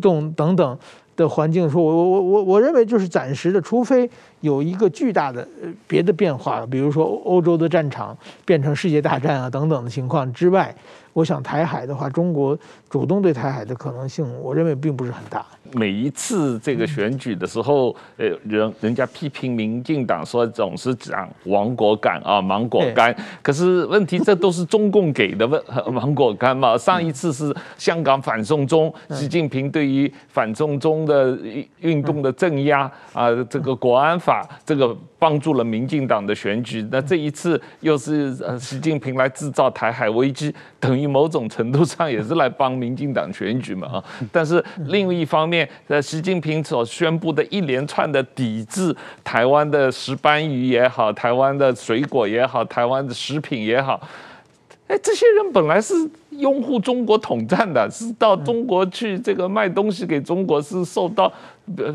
动等等的环境，说我我我我认为就是暂时的，除非有一个巨大的别的变化，比如说欧洲的战场变成世界大战啊等等的情况之外。我想台海的话，中国主动对台海的可能性，我认为并不是很大。每一次这个选举的时候，呃，人人家批评民进党说总是讲亡国感啊，芒果干。可是问题，这都是中共给的问 芒果干嘛？上一次是香港反送中，习近平对于反送中的运动的镇压啊，这个国安法这个。帮助了民进党的选举，那这一次又是呃习近平来制造台海危机，等于某种程度上也是来帮民进党选举嘛啊。但是另一方面，呃，习近平所宣布的一连串的抵制台湾的石斑鱼也好，台湾的水果也好，台湾的食品也好，哎，这些人本来是拥护中国统战的，是到中国去这个卖东西给中国，是受到。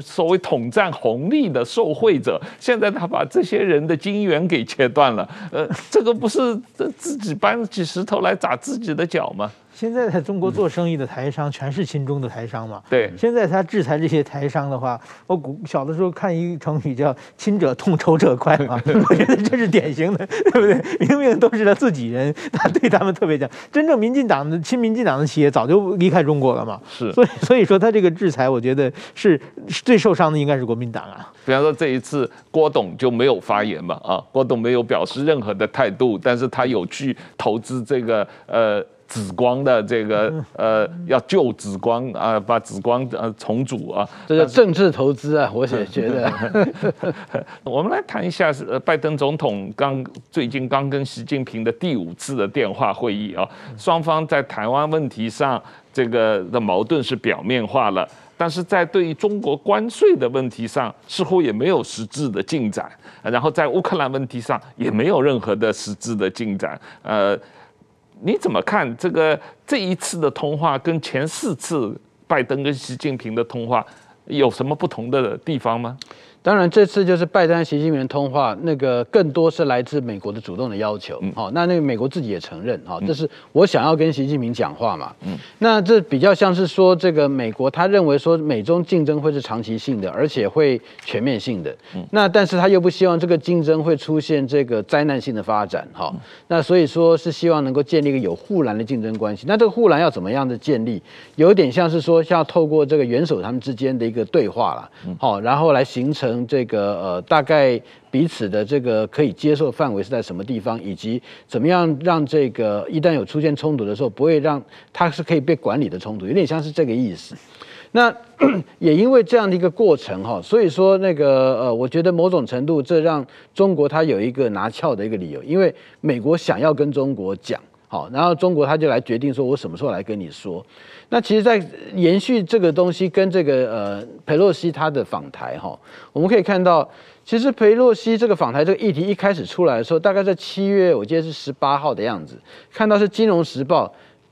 所谓统战红利的受贿者，现在他把这些人的金源给切断了，呃，这个不是自己搬起石头来砸自己的脚吗？现在在中国做生意的台商全是亲中的台商嘛？对。现在他制裁这些台商的话，我古小的时候看一个成语叫“亲者痛，仇者快”嘛，我觉得这是典型的，对不对？明明都是他自己人，他对他们特别讲。真正民进党的亲民进党的企业早就离开中国了嘛？是。所以所以说他这个制裁，我觉得是最受伤的应该是国民党啊。比方说这一次郭董就没有发言嘛？啊，郭董没有表示任何的态度，但是他有去投资这个呃。紫光的这个 呃，要救紫光啊，把紫光呃重组啊，这叫政治投资啊，我也觉得。我们来谈一下，是拜登总统刚最近刚跟习近平的第五次的电话会议啊，双方在台湾问题上这个的矛盾是表面化了，但是在对于中国关税的问题上，似乎也没有实质的进展，然后在乌克兰问题上也没有任何的实质的进展，呃。你怎么看这个这一次的通话跟前四次拜登跟习近平的通话有什么不同的地方吗？当然，这次就是拜登和习近平的通话，那个更多是来自美国的主动的要求。好，那那个美国自己也承认，哈，这是我想要跟习近平讲话嘛。嗯，那这比较像是说，这个美国他认为说美中竞争会是长期性的，而且会全面性的。嗯，那但是他又不希望这个竞争会出现这个灾难性的发展。哈，那所以说是希望能够建立一个有护栏的竞争关系。那这个护栏要怎么样的建立？有点像是说，要透过这个元首他们之间的一个对话了。好，然后来形成。这个呃，大概彼此的这个可以接受范围是在什么地方，以及怎么样让这个一旦有出现冲突的时候，不会让它是可以被管理的冲突，有点像是这个意思。那 也因为这样的一个过程哈，所以说那个呃，我觉得某种程度这让中国它有一个拿翘的一个理由，因为美国想要跟中国讲。好，然后中国他就来决定说，我什么时候来跟你说。那其实，在延续这个东西跟这个呃佩洛西他的访台哈，我们可以看到，其实佩洛西这个访台这个议题一开始出来的时候，大概在七月，我记得是十八号的样子，看到是《金融时报》。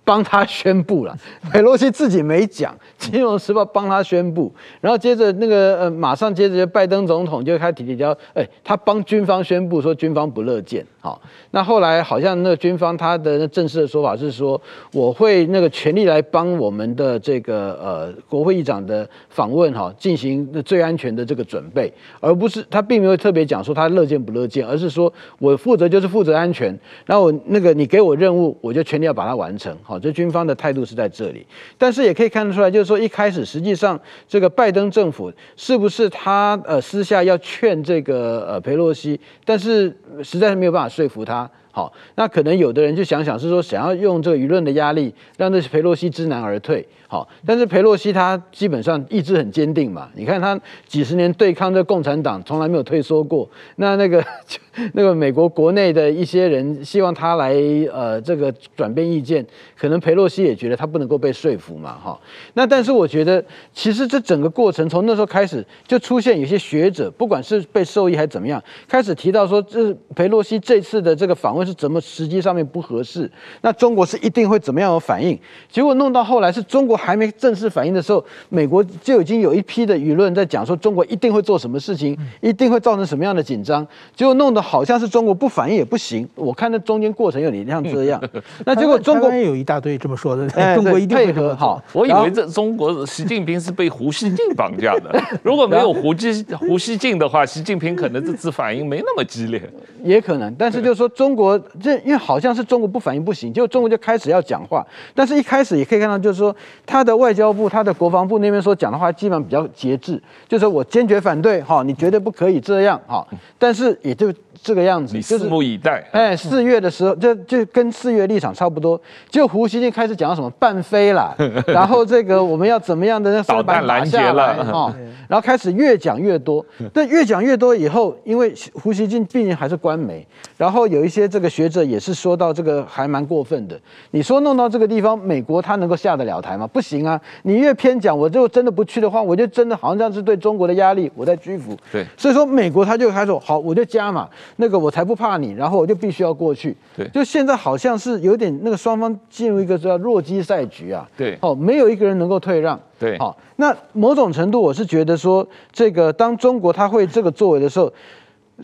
帮他宣布了，裴洛西自己没讲，《金融时报》帮他宣布，然后接着那个呃，马上接着拜登总统就开始提提交，哎，他帮军方宣布说军方不乐见，好，那后来好像那个军方他的正式的说法是说，我会那个全力来帮我们的这个呃国会议长的访问哈，进行最安全的这个准备，而不是他并没有特别讲说他乐见不乐见，而是说我负责就是负责安全，然后我那个你给我任务，我就全力要把它完成，好。这军方的态度是在这里，但是也可以看得出来，就是说一开始实际上这个拜登政府是不是他呃私下要劝这个呃佩洛西，但是实在是没有办法说服他。好，那可能有的人就想想是说想要用这个舆论的压力让这裴洛西知难而退。好，但是裴洛西他基本上意志很坚定嘛，你看他几十年对抗这共产党，从来没有退缩过。那那个 那个美国国内的一些人希望他来呃这个转变意见，可能裴洛西也觉得他不能够被说服嘛，哈。那但是我觉得其实这整个过程从那时候开始就出现有些学者，不管是被受益还是怎么样，开始提到说这裴洛西这次的这个访问是怎么时机上面不合适，那中国是一定会怎么样有反应？结果弄到后来是中国。还没正式反应的时候，美国就已经有一批的舆论在讲说中国一定会做什么事情，一定会造成什么样的紧张，结果弄得好像是中国不反应也不行。我看那中间过程有点像这样，那结果中国也有一大堆这么说的，中国一定会配合。好，我以为这中国习近平是被胡锡进绑架的，如果没有胡锡胡锡进的话，习近平可能这次反应没那么激烈，也可能。但是就是说中国这因为好像是中国不反应不行，就中国就开始要讲话，但是一开始也可以看到就是说。他的外交部、他的国防部那边说讲的话，基本上比较节制，就是我坚决反对，哈，你绝对不可以这样，哈，但是也就这个样子，你拭目以待。哎，四月的时候，就就跟四月立场差不多，就胡锡进开始讲到什么半飞了，然后这个我们要怎么样的那导弹拦截了，啊，然后开始越讲越多，但越讲越多以后，因为胡锡进毕竟还是官媒，然后有一些这个学者也是说到这个还蛮过分的，你说弄到这个地方，美国他能够下得了台吗？不行啊！你越偏讲，我就真的不去的话，我就真的好像这样是对中国的压力，我在屈服。对，所以说美国他就开始说好，我就加嘛，那个我才不怕你，然后我就必须要过去。对，就现在好像是有点那个双方进入一个叫弱鸡赛局啊。对，哦，没有一个人能够退让。对，好，那某种程度我是觉得说，这个当中国他会这个作为的时候。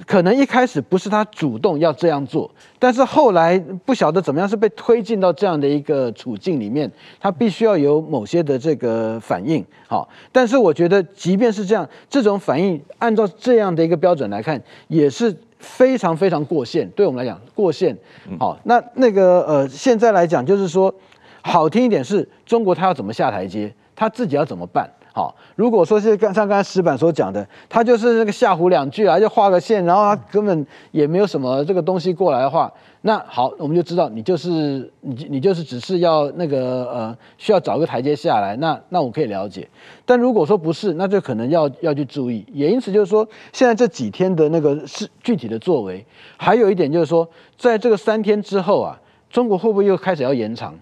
可能一开始不是他主动要这样做，但是后来不晓得怎么样是被推进到这样的一个处境里面，他必须要有某些的这个反应。好，但是我觉得即便是这样，这种反应按照这样的一个标准来看，也是非常非常过线。对我们来讲，过线。好，那那个呃，现在来讲就是说，好听一点是中国他要怎么下台阶，他自己要怎么办。好，如果说是刚像刚才石板所讲的，他就是那个吓唬两句啊，就画个线，然后他根本也没有什么这个东西过来的话，那好，我们就知道你就是你你就是只是要那个呃需要找个台阶下来，那那我可以了解。但如果说不是，那就可能要要去注意。也因此就是说，现在这几天的那个是具体的作为，还有一点就是说，在这个三天之后啊，中国会不会又开始要延长？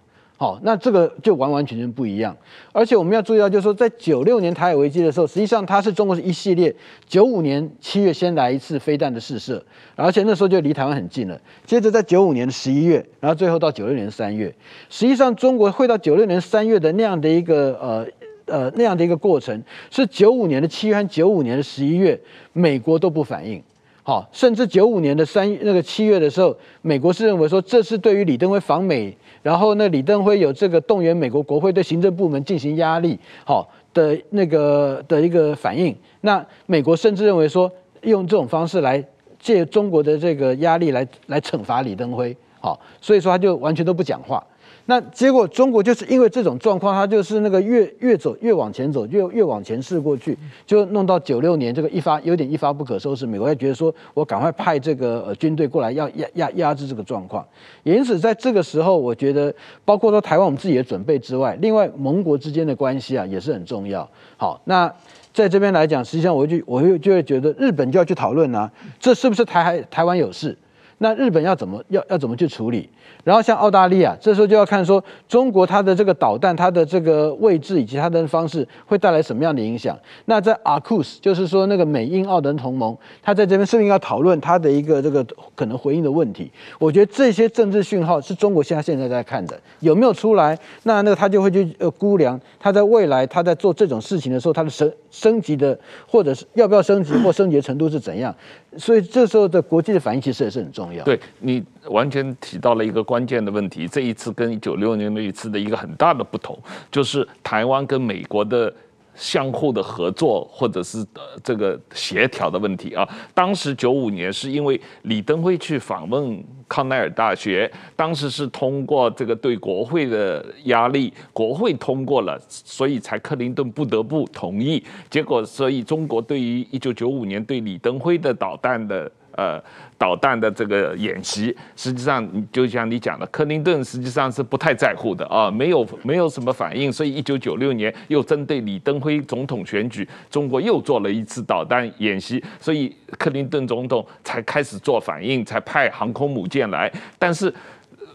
好，那这个就完完全全不一样。而且我们要注意到，就是说，在九六年台海危机的时候，实际上它是中国是一系列九五年七月先来一次飞弹的试射，而且那时候就离台湾很近了。接着在九五年的十一月，然后最后到九六年三月，实际上中国会到九六年三月的那样的一个呃呃那样的一个过程，是九五年的七月和九五年的十一月，美国都不反应。好，甚至九五年的三那个七月的时候，美国是认为说这是对于李登辉访美。然后呢，李登辉有这个动员美国国会对行政部门进行压力，好的那个的一个反应。那美国甚至认为说，用这种方式来借中国的这个压力来来惩罚李登辉，好，所以说他就完全都不讲话。那结果，中国就是因为这种状况，他就是那个越越走越往前走，越越往前试过去，就弄到九六年这个一发有点一发不可收拾。美国还觉得说，我赶快派这个呃军队过来，要压压压制这个状况。也因此，在这个时候，我觉得包括说台湾我们自己的准备之外，另外盟国之间的关系啊也是很重要。好，那在这边来讲，实际上我就我就就会觉得日本就要去讨论啊，这是不是台海台湾有事？那日本要怎么要要怎么去处理？然后像澳大利亚，这时候就要看说中国它的这个导弹，它的这个位置以及它的方式会带来什么样的影响。那在 AUKUS，就是说那个美英澳的同盟，他在这边是不是要讨论他的一个这个可能回应的问题？我觉得这些政治讯号是中国现在现在在看的，有没有出来？那那个他就会去呃估量，他在未来他在做这种事情的时候，他的升升级的或者是要不要升级或升级的程度是怎样？所以这时候的国际的反应其实也是很重要。对，你完全提到了一个关键的问题，这一次跟九六年那一次的一个很大的不同，就是台湾跟美国的。相互的合作，或者是呃这个协调的问题啊。当时九五年是因为李登辉去访问康奈尔大学，当时是通过这个对国会的压力，国会通过了，所以才克林顿不得不同意。结果，所以中国对于一九九五年对李登辉的导弹的。呃，导弹的这个演习，实际上就像你讲的，克林顿实际上是不太在乎的啊，没有没有什么反应，所以一九九六年又针对李登辉总统选举，中国又做了一次导弹演习，所以克林顿总统才开始做反应，才派航空母舰来。但是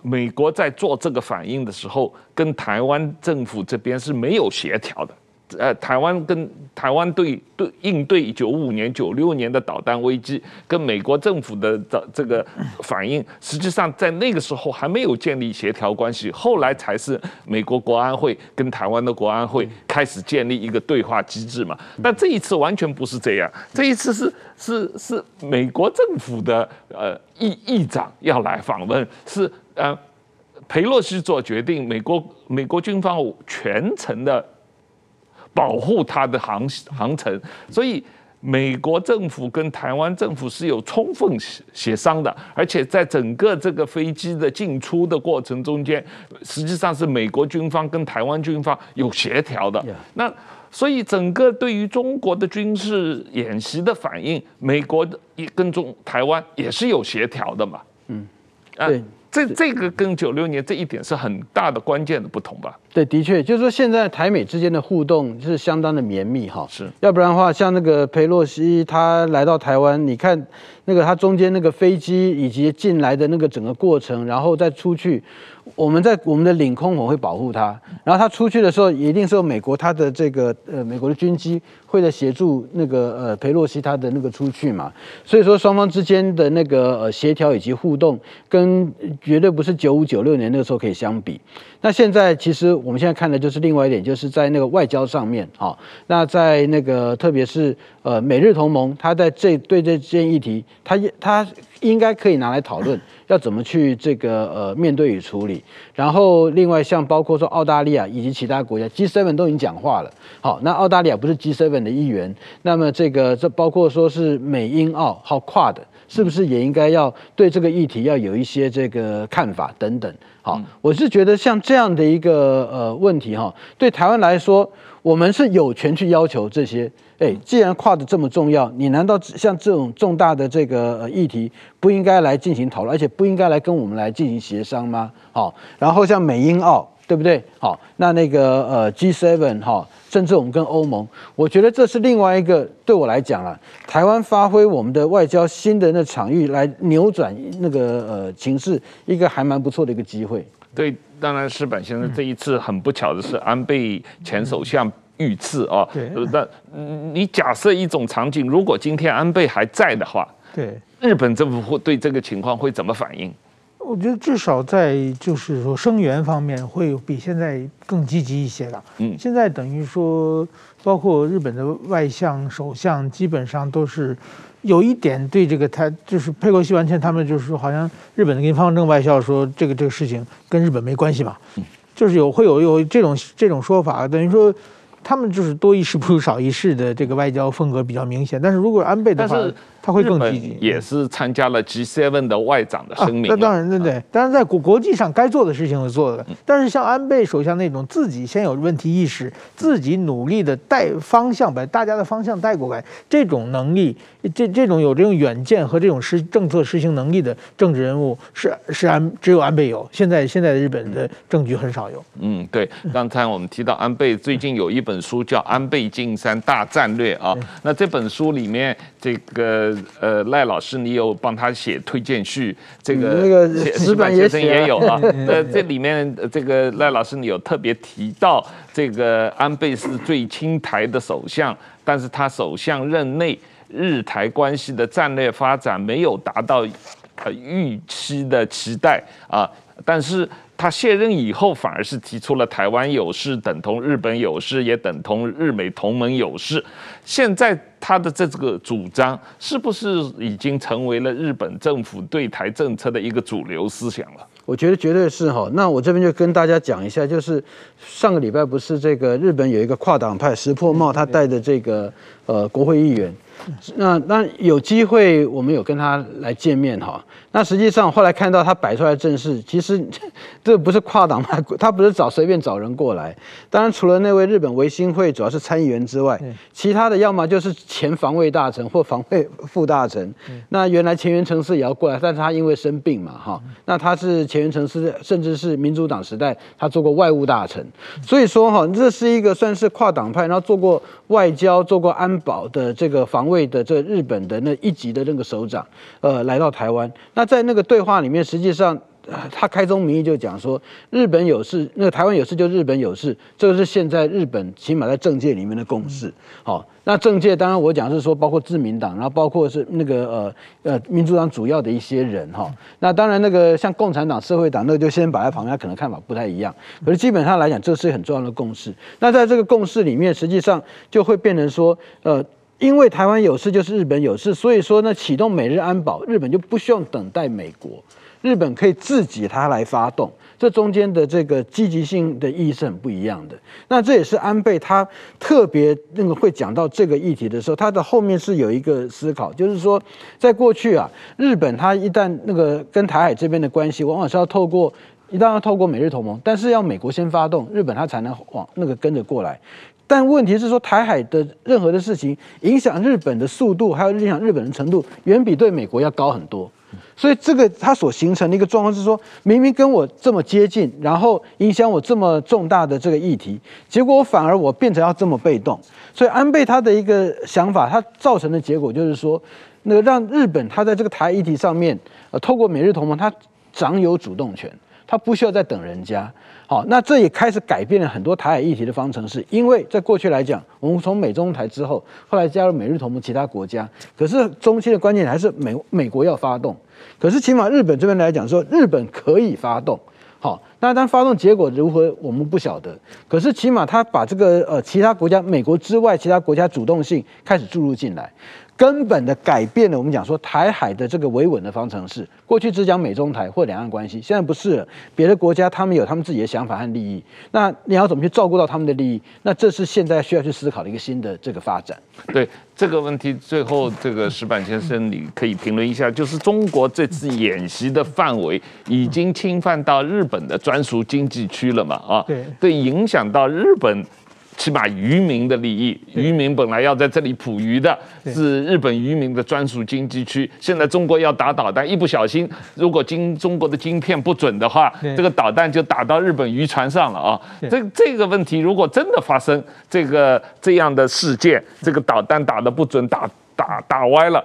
美国在做这个反应的时候，跟台湾政府这边是没有协调的。呃，台湾跟台湾对对应对九五年、九六年的导弹危机，跟美国政府的这这个反应，实际上在那个时候还没有建立协调关系，后来才是美国国安会跟台湾的国安会开始建立一个对话机制嘛。但这一次完全不是这样，这一次是是是美国政府的呃议议长要来访问，是呃裴洛西做决定，美国美国军方全程的。保护它的航航程，所以美国政府跟台湾政府是有充分协商的，而且在整个这个飞机的进出的过程中间，实际上是美国军方跟台湾军方有协调的。那所以整个对于中国的军事演习的反应，美国也跟中台湾也是有协调的嘛。嗯，对。这这个跟九六年这一点是很大的关键的不同吧？对，的确，就是说现在台美之间的互动是相当的绵密哈。是，要不然的话，像那个裴洛西他来到台湾，你看那个他中间那个飞机以及进来的那个整个过程，然后再出去。我们在我们的领空，我会保护他。然后他出去的时候，一定是有美国他的这个呃美国的军机为了协助那个呃裴洛西他的那个出去嘛。所以说双方之间的那个呃协调以及互动，跟绝对不是九五九六年那个时候可以相比。那现在其实我们现在看的就是另外一点，就是在那个外交上面啊。那在那个特别是呃美日同盟，他在这对这件议题，他他应该可以拿来讨论。要怎么去这个呃面对与处理？然后另外像包括说澳大利亚以及其他国家 G7 都已经讲话了。好，那澳大利亚不是 G7 的一员，那么这个这包括说是美英澳好跨的，是不是也应该要对这个议题要有一些这个看法等等？好，我是觉得像这样的一个呃问题哈，对台湾来说，我们是有权去要求这些。哎，既然跨的这么重要，你难道像这种重大的这个议题，不应该来进行讨论，而且不应该来跟我们来进行协商吗？好，然后像美英澳，对不对？好，那那个呃 G7 哈，甚至我们跟欧盟，我觉得这是另外一个对我来讲啊，台湾发挥我们的外交新的那场域来扭转那个呃情势，一个还蛮不错的一个机会。对，当然石板先生这一次很不巧的是安倍前首相。遇刺啊！对，那你假设一种场景，如果今天安倍还在的话，对，日本政府会对这个情况会怎么反应？我觉得至少在就是说声援方面会比现在更积极一些了。嗯，现在等于说，包括日本的外相、首相，基本上都是有一点对这个他就是佩洛西完全他们就是说，好像日本的跟方正外校说这个这个事情跟日本没关系嘛，就是有会有有这种这种说法，等于说。他们就是多一事不如少一事的这个外交风格比较明显，但是如果安倍的话，他会更积极。也是参加了 G7 的外长的声明。那当然，对对。当然，在国国际上该做的事情是做的，但是像安倍首相那种自己先有问题意识，自己努力的带方向，把大家的方向带过来，这种能力，这这种有这种远见和这种实政策实行能力的政治人物，是是安只有安倍有。现在现在的日本的政局很少有。嗯，对。刚才我们提到安倍最近有一本书叫《安倍晋三大战略》啊，那这本书里面这个。个呃赖老师，你有帮他写推荐序，这个、嗯、那个石板先生也有啊。呃，这里面这个赖老师，你有特别提到这个安倍是最亲台的首相，但是他首相任内日台关系的战略发展没有达到呃预期的期待啊，但是。他卸任以后，反而是提出了台湾有事等同日本有事，也等同日美同盟有事。现在他的这个主张，是不是已经成为了日本政府对台政策的一个主流思想了？我觉得绝对是哈。那我这边就跟大家讲一下，就是上个礼拜不是这个日本有一个跨党派石破茂，他带的这个呃国会议员。那那有机会我们有跟他来见面哈。那实际上后来看到他摆出来的阵势，其实这不是跨党派，他不是找随便找人过来。当然除了那位日本维新会主要是参议员之外，其他的要么就是前防卫大臣或防卫副大臣。那原来前原诚司也要过来，但是他因为生病嘛哈。那他是前原诚司，甚至是民主党时代他做过外务大臣，所以说哈，这是一个算是跨党派，然后做过外交、做过安保的这个防卫。为的这日本的那一级的那个首长，呃，来到台湾。那在那个对话里面，实际上他开宗明义就讲说，日本有事，那个台湾有事就日本有事，这个是现在日本起码在政界里面的共识。好，那政界当然我讲是说，包括自民党，然后包括是那个呃呃民主党主要的一些人哈。那当然那个像共产党、社会党，那就先摆在旁边，他可能看法不太一样。可是基本上来讲，这是很重要的共识。那在这个共识里面，实际上就会变成说，呃。因为台湾有事就是日本有事，所以说呢，启动美日安保，日本就不需要等待美国，日本可以自己他来发动，这中间的这个积极性的意义是很不一样的。那这也是安倍他特别那个会讲到这个议题的时候，他的后面是有一个思考，就是说，在过去啊，日本他一旦那个跟台海这边的关系，往往是要透过一旦要透过美日同盟，但是要美国先发动，日本他才能往那个跟着过来。但问题是说，台海的任何的事情影响日本的速度，还有影响日本的程度，远比对美国要高很多。所以这个它所形成的一个状况是说，明明跟我这么接近，然后影响我这么重大的这个议题，结果反而我变成要这么被动。所以安倍他的一个想法，他造成的结果就是说，那个让日本他在这个台议题上面，呃，透过美日同盟，他掌有主动权，他不需要再等人家。好，那这也开始改变了很多台海议题的方程式，因为在过去来讲，我们从美中台之后，后来加入美日同盟其他国家，可是中期的关键还是美美国要发动，可是起码日本这边来讲说，日本可以发动，好，那当发动结果如何，我们不晓得，可是起码他把这个呃其他国家，美国之外其他国家主动性开始注入进来。根本的改变了我们讲说台海的这个维稳的方程式。过去只讲美中台或两岸关系，现在不是了。别的国家他们有他们自己的想法和利益，那你要怎么去照顾到他们的利益？那这是现在需要去思考的一个新的这个发展。对这个问题，最后这个石板先生，你可以评论一下，就是中国这次演习的范围已经侵犯到日本的专属经济区了嘛？啊，对，对，影响到日本。起码渔民的利益，渔民本来要在这里捕鱼的，是日本渔民的专属经济区。现在中国要打导弹，一不小心，如果经中国的晶片不准的话，这个导弹就打到日本渔船上了啊！这这个问题如果真的发生这个这样的事件，这个导弹打的不准，打打打歪了，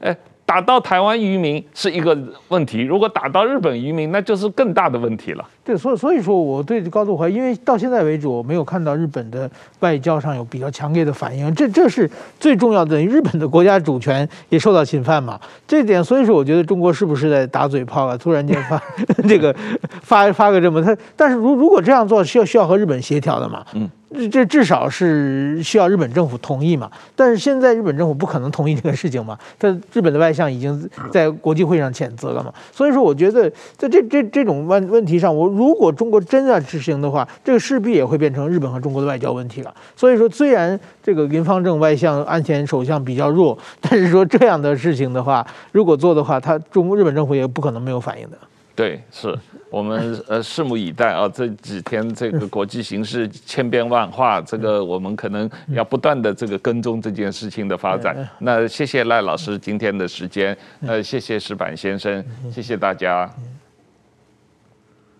哎。打到台湾渔民是一个问题，如果打到日本渔民，那就是更大的问题了。对，所以所以说我对高度怀疑，因为到现在为止，我没有看到日本的外交上有比较强烈的反应，这这是最重要的。日本的国家主权也受到侵犯嘛，这点，所以说我觉得中国是不是在打嘴炮啊？突然间发 这个发发个这么他，但是如如果这样做，需要需要和日本协调的嘛？嗯。这至少是需要日本政府同意嘛？但是现在日本政府不可能同意这个事情嘛？他日本的外相已经在国际会上谴责了嘛？所以说，我觉得在这这这种问问题上，我如果中国真的执行的话，这个势必也会变成日本和中国的外交问题了。所以说，虽然这个林芳正外相、岸田首相比较弱，但是说这样的事情的话，如果做的话，他中日本政府也不可能没有反应的。对，是我们 呃拭目以待啊！这几天这个国际形势千变万化，这个我们可能要不断的这个跟踪这件事情的发展。那谢谢赖老师今天的时间，呃，谢谢石板先生，谢谢大家。